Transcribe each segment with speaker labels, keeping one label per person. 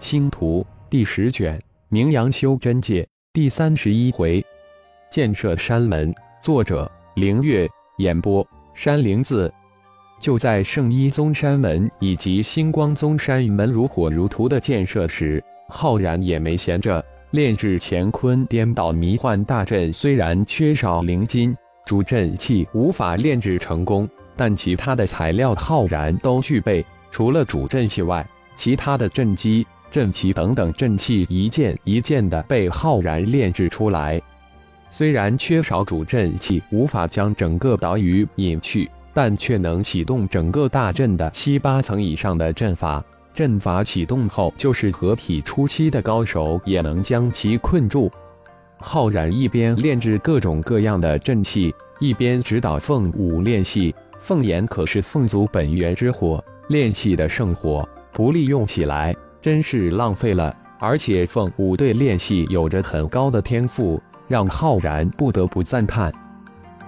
Speaker 1: 星图第十卷，名扬修真界第三十一回，建设山门。作者：凌月。演播：山灵子。就在圣一宗山门以及星光宗山门如火如荼的建设时，浩然也没闲着。炼制乾坤颠倒迷幻大阵虽然缺少灵金，主阵器无法炼制成功，但其他的材料浩然都具备。除了主阵器外，其他的阵基。阵旗等等阵器一件一件的被浩然炼制出来。虽然缺少主阵器，无法将整个岛屿引去，但却能启动整个大阵的七八层以上的阵法。阵法启动后，就是合体初期的高手也能将其困住。浩然一边炼制各种各样的阵器，一边指导凤舞练气。凤眼可是凤族本源之火，炼气的圣火，不利用起来。真是浪费了，而且凤舞对练习有着很高的天赋，让浩然不得不赞叹。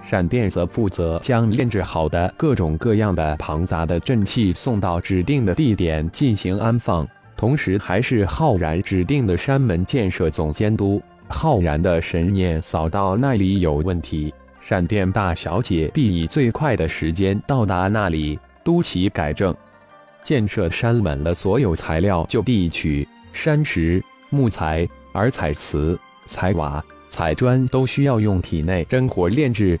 Speaker 1: 闪电则负责将炼制好的各种各样的庞杂的阵器送到指定的地点进行安放，同时还是浩然指定的山门建设总监督。浩然的神念扫到那里有问题，闪电大小姐必以最快的时间到达那里，督其改正。建设山门的所有材料就地取山石、木材，而采瓷、采瓦、采砖都需要用体内真火炼制。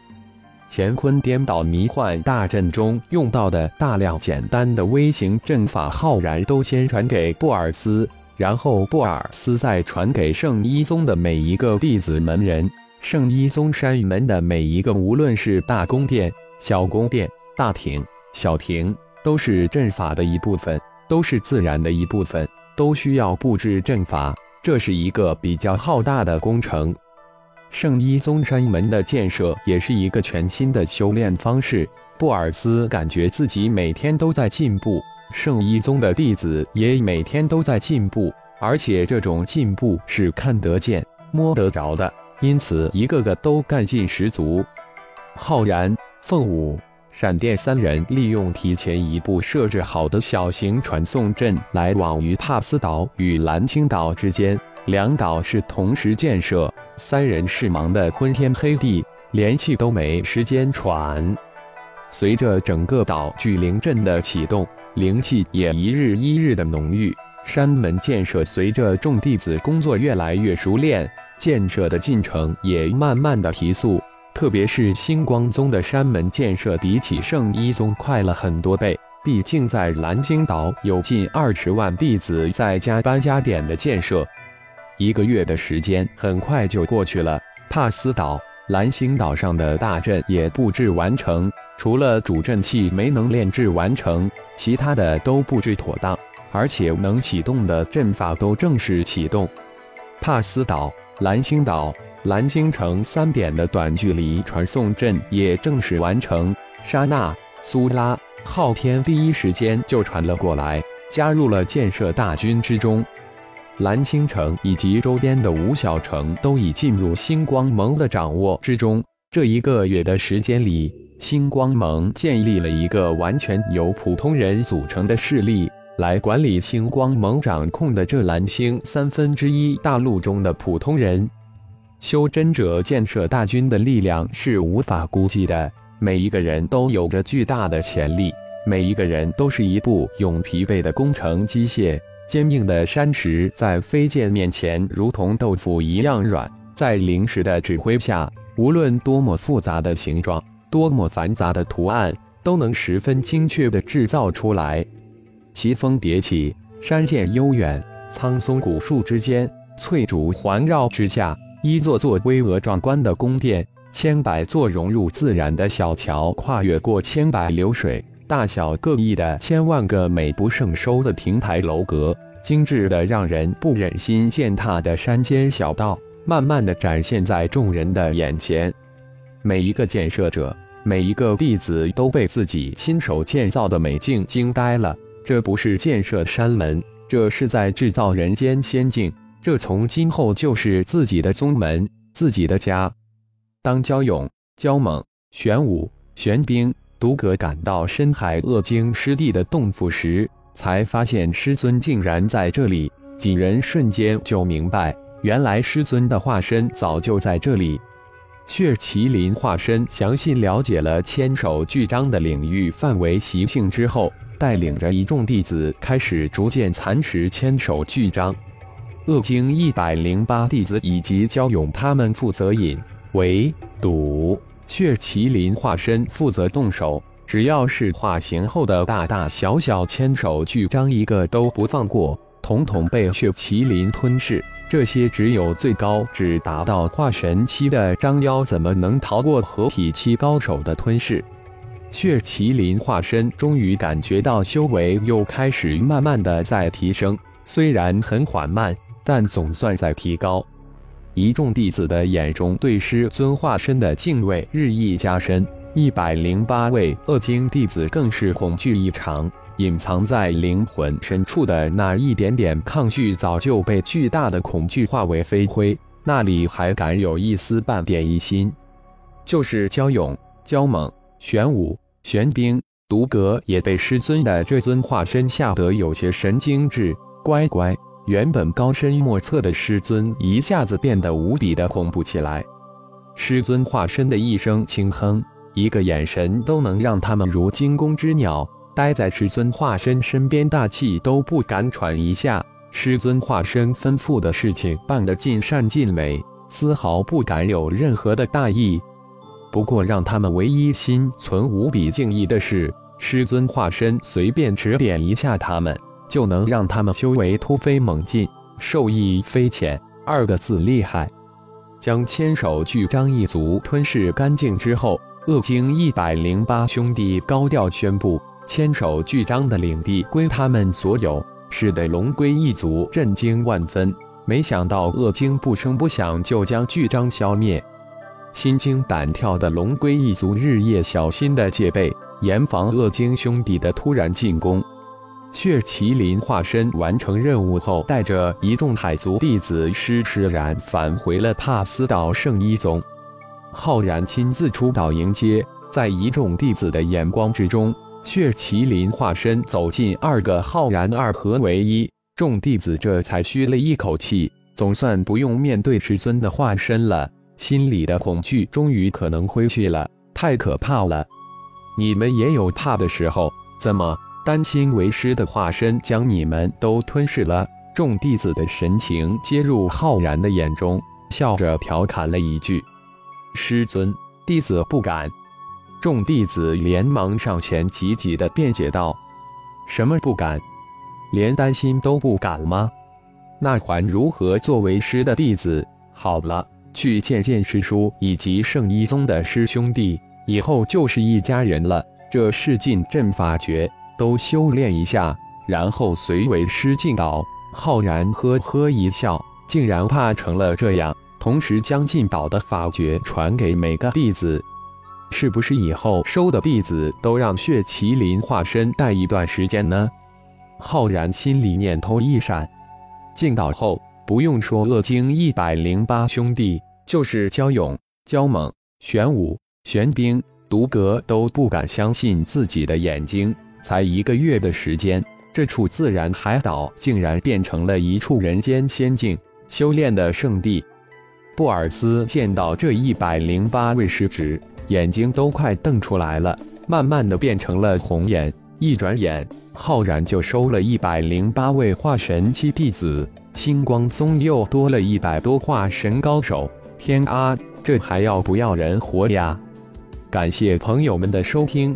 Speaker 1: 乾坤颠倒迷幻大阵中用到的大量简单的微型阵法，浩然都先传给布尔斯，然后布尔斯再传给圣一宗的每一个弟子门人。圣一宗山门的每一个，无论是大宫殿、小宫殿、大庭、小庭。都是阵法的一部分，都是自然的一部分，都需要布置阵法。这是一个比较浩大的工程。圣一宗山门的建设也是一个全新的修炼方式。布尔斯感觉自己每天都在进步，圣一宗的弟子也每天都在进步，而且这种进步是看得见、摸得着的，因此一个个都干劲十足。浩然、凤舞。闪电三人利用提前一步设置好的小型传送阵，来往于帕斯岛与蓝青岛之间。两岛是同时建设，三人是忙得昏天黑地，连气都没时间喘。随着整个岛聚灵阵的启动，灵气也一日一日的浓郁。山门建设随着众弟子工作越来越熟练，建设的进程也慢慢的提速。特别是星光宗的山门建设，比起圣一宗快了很多倍。毕竟在蓝星岛有近二十万弟子在加班加点的建设，一个月的时间很快就过去了。帕斯岛、蓝星岛上的大阵也布置完成，除了主阵器没能炼制完成，其他的都布置妥当，而且能启动的阵法都正式启动。帕斯岛、蓝星岛。蓝星城三点的短距离传送阵也正式完成。莎娜、苏拉、昊天第一时间就传了过来，加入了建设大军之中。蓝星城以及周边的五小城都已进入星光盟的掌握之中。这一个月的时间里，星光盟建立了一个完全由普通人组成的势力，来管理星光盟掌控的这蓝星三分之一大陆中的普通人。修真者建设大军的力量是无法估计的，每一个人都有着巨大的潜力，每一个人都是一部永疲惫的工程机械。坚硬的山石在飞剑面前如同豆腐一样软，在灵石的指挥下，无论多么复杂的形状，多么繁杂的图案，都能十分精确地制造出来。奇峰迭起，山涧悠远，苍松古树之间，翠竹环绕之下。一座座巍峨壮观的宫殿，千百座融入自然的小桥，跨越过千百流水，大小各异的千万个美不胜收的亭台楼阁，精致的让人不忍心践踏的山间小道，慢慢的展现在众人的眼前。每一个建设者，每一个弟子都被自己亲手建造的美境惊呆了。这不是建设山门，这是在制造人间仙境。这从今后就是自己的宗门，自己的家。当焦勇、焦猛、玄武、玄冰、独葛赶到深海恶精师弟的洞府时，才发现师尊竟然在这里。几人瞬间就明白，原来师尊的化身早就在这里。血麒麟化身详细了解了千手巨章的领域范围习性之后，带领着一众弟子开始逐渐蚕食千手巨章。恶精一百零八弟子以及焦勇他们负责引围堵，血麒麟化身负责动手。只要是化形后的大大小小千手巨章，一个都不放过，统统被血麒麟吞噬。这些只有最高只达到化神期的张妖，怎么能逃过合体期高手的吞噬？血麒麟化身终于感觉到修为又开始慢慢的在提升，虽然很缓慢，但总算在提高。一众弟子的眼中对师尊化身的敬畏日益加深，一百零八位恶精弟子更是恐惧异常。隐藏在灵魂深处的那一点点抗拒，早就被巨大的恐惧化为飞灰。那里还敢有一丝半点疑心？就是焦勇、焦猛、玄武、玄冰、独阁也被师尊的这尊化身吓得有些神经质。乖乖，原本高深莫测的师尊一下子变得无比的恐怖起来。师尊化身的一声轻哼，一个眼神都能让他们如惊弓之鸟。待在师尊化身身边，大气都不敢喘一下。师尊化身吩咐的事情办得尽善尽美，丝毫不敢有任何的大意。不过，让他们唯一心存无比敬意的是，师尊化身随便指点一下他们，就能让他们修为突飞猛进，受益匪浅。二个字厉害！将千手巨章一族吞噬干净之后，恶精一百零八兄弟高调宣布。千手巨章的领地归他们所有，使得龙龟一族震惊万分。没想到恶精不声不响就将巨章消灭，心惊胆跳的龙龟一族日夜小心的戒备，严防恶精兄弟的突然进攻。血麒麟化身完成任务后，带着一众海族弟子施施然返回了帕斯岛圣一宗。浩然亲自出岛迎接，在一众弟子的眼光之中。血麒麟化身走进二个浩然二合为一，众弟子这才吁了一口气，总算不用面对师尊的化身了，心里的恐惧终于可能挥去了。太可怕了！你们也有怕的时候，怎么担心为师的化身将你们都吞噬了？众弟子的神情接入浩然的眼中，笑着调侃了一句：“师尊，弟子不敢。”众弟子连忙上前，急急的辩解道：“什么不敢？连担心都不敢吗？那还如何作为师的弟子？好了，去见见师叔以及圣一宗的师兄弟，以后就是一家人了。这试进阵法诀都修炼一下，然后随为师进岛。”浩然呵呵一笑，竟然怕成了这样，同时将进岛的法诀传给每个弟子。是不是以后收的弟子都让血麒麟化身带一段时间呢？浩然心里念头一闪，进岛后不用说恶精一百零八兄弟，就是焦勇、焦猛、玄武、玄冰、独阁都不敢相信自己的眼睛。才一个月的时间，这处自然海岛竟然变成了一处人间仙境、修炼的圣地。布尔斯见到这一百零八位师侄。眼睛都快瞪出来了，慢慢的变成了红眼。一转眼，浩然就收了一百零八位化神期弟子，星光宗又多了一百多化神高手。天啊，这还要不要人活呀？感谢朋友们的收听，